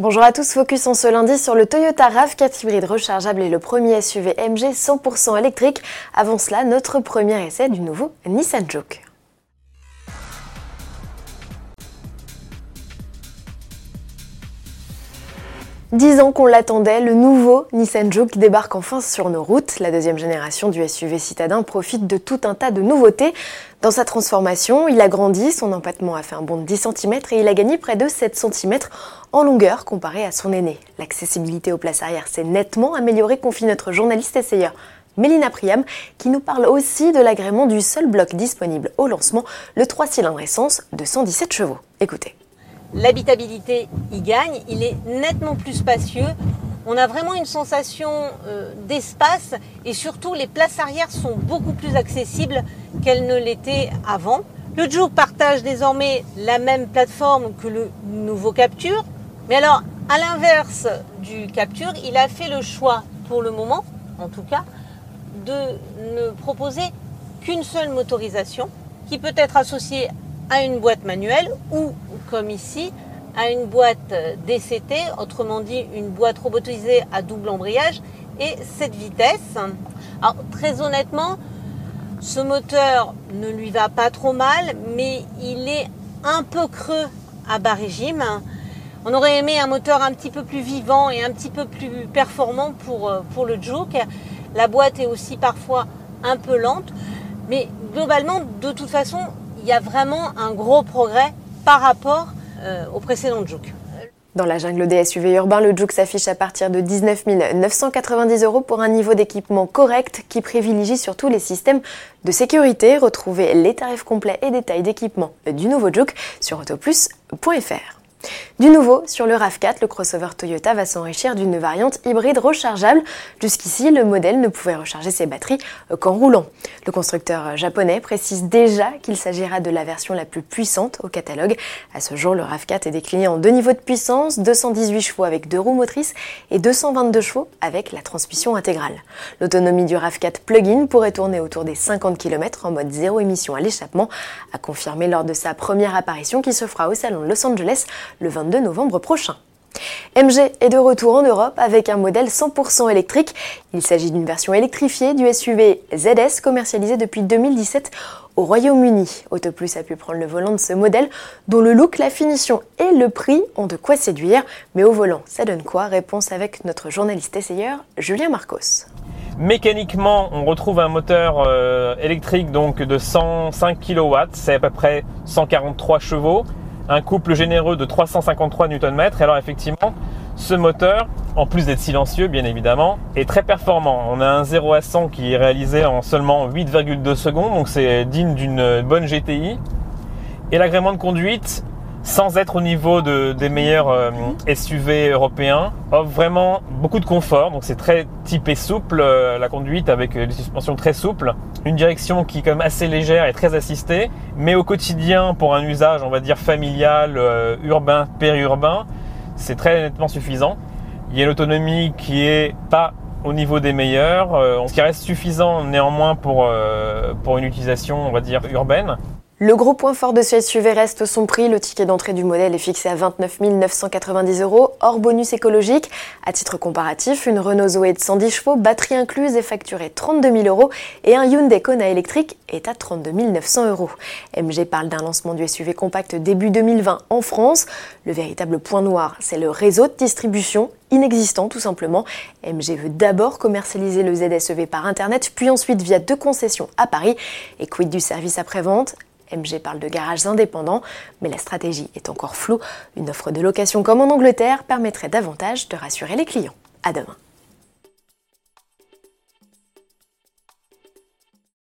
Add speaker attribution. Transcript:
Speaker 1: Bonjour à tous, focus en ce lundi sur le Toyota RAV4 hybride rechargeable et le premier SUV MG 100% électrique. Avant cela, notre premier essai du nouveau Nissan Juke. Dix ans qu'on l'attendait, le nouveau Nissan Juke débarque enfin sur nos routes. La deuxième génération du SUV citadin profite de tout un tas de nouveautés. Dans sa transformation, il a grandi, son empattement a fait un bond de 10 cm et il a gagné près de 7 cm en longueur comparé à son aîné. L'accessibilité aux places arrière s'est nettement améliorée, confie notre journaliste essayeur Mélina Priam, qui nous parle aussi de l'agrément du seul bloc disponible au lancement, le 3 cylindres essence de 117 chevaux. Écoutez.
Speaker 2: L'habitabilité y gagne, il est nettement plus spacieux. On a vraiment une sensation euh, d'espace et surtout les places arrière sont beaucoup plus accessibles qu'elles ne l'étaient avant. Le Juke partage désormais la même plateforme que le nouveau Capture. Mais alors, à l'inverse du Capture, il a fait le choix, pour le moment en tout cas, de ne proposer qu'une seule motorisation qui peut être associée à une boîte manuelle ou, comme ici, à une boîte DCT, autrement dit une boîte robotisée à double embrayage et cette vitesse. Alors très honnêtement, ce moteur ne lui va pas trop mal, mais il est un peu creux à bas régime. On aurait aimé un moteur un petit peu plus vivant et un petit peu plus performant pour, pour le Juke. La boîte est aussi parfois un peu lente, mais globalement, de toute façon, il y a vraiment un gros progrès par rapport euh, au précédent Juke.
Speaker 1: Dans la jungle des SUV urbains, le Juke s'affiche à partir de 19 990 euros pour un niveau d'équipement correct qui privilégie surtout les systèmes de sécurité. Retrouvez les tarifs complets et détails d'équipement du nouveau Juke sur autoplus.fr. Du nouveau, sur le RAV4, le crossover Toyota va s'enrichir d'une variante hybride rechargeable. Jusqu'ici, le modèle ne pouvait recharger ses batteries qu'en roulant. Le constructeur japonais précise déjà qu'il s'agira de la version la plus puissante au catalogue. À ce jour, le RAV4 est décliné en deux niveaux de puissance, 218 chevaux avec deux roues motrices et 222 chevaux avec la transmission intégrale. L'autonomie du RAV4 plug-in pourrait tourner autour des 50 km en mode zéro émission à l'échappement, a confirmé lors de sa première apparition qui se fera au salon de Los Angeles le 22 novembre prochain. MG est de retour en Europe avec un modèle 100% électrique. Il s'agit d'une version électrifiée du SUV ZS commercialisé depuis 2017 au Royaume-Uni. Autoplus a pu prendre le volant de ce modèle dont le look, la finition et le prix ont de quoi séduire. Mais au volant, ça donne quoi? Réponse avec notre journaliste essayeur Julien Marcos.
Speaker 3: Mécaniquement, on retrouve un moteur euh, électrique donc de 105 kW, c'est à peu près 143 chevaux un couple généreux de 353 Nm. Alors effectivement, ce moteur, en plus d'être silencieux bien évidemment, est très performant. On a un 0 à 100 qui est réalisé en seulement 8,2 secondes, donc c'est digne d'une bonne GTI. Et l'agrément de conduite, sans être au niveau de, des meilleurs euh, SUV européens, offre vraiment beaucoup de confort. Donc c'est très typé souple, euh, la conduite avec euh, des suspensions très souples, une direction qui est quand même assez légère et très assistée, mais au quotidien pour un usage on va dire familial, urbain, périurbain, c'est très nettement suffisant. Il y a l'autonomie qui est pas au niveau des meilleurs, ce qui reste suffisant néanmoins pour, pour une utilisation on va dire urbaine.
Speaker 1: Le gros point fort de ce SUV reste son prix. Le ticket d'entrée du modèle est fixé à 29 990 euros, hors bonus écologique. À titre comparatif, une Renault Zoé de 110 chevaux, batterie incluse, est facturée 32 000 euros et un Hyundai Kona électrique est à 32 900 euros. MG parle d'un lancement du SUV compact début 2020 en France. Le véritable point noir, c'est le réseau de distribution inexistant tout simplement. MG veut d'abord commercialiser le ZSEV par Internet, puis ensuite via deux concessions à Paris. Et quid du service après-vente? MG parle de garages indépendants, mais la stratégie est encore floue. Une offre de location comme en Angleterre permettrait davantage de rassurer les clients. À demain.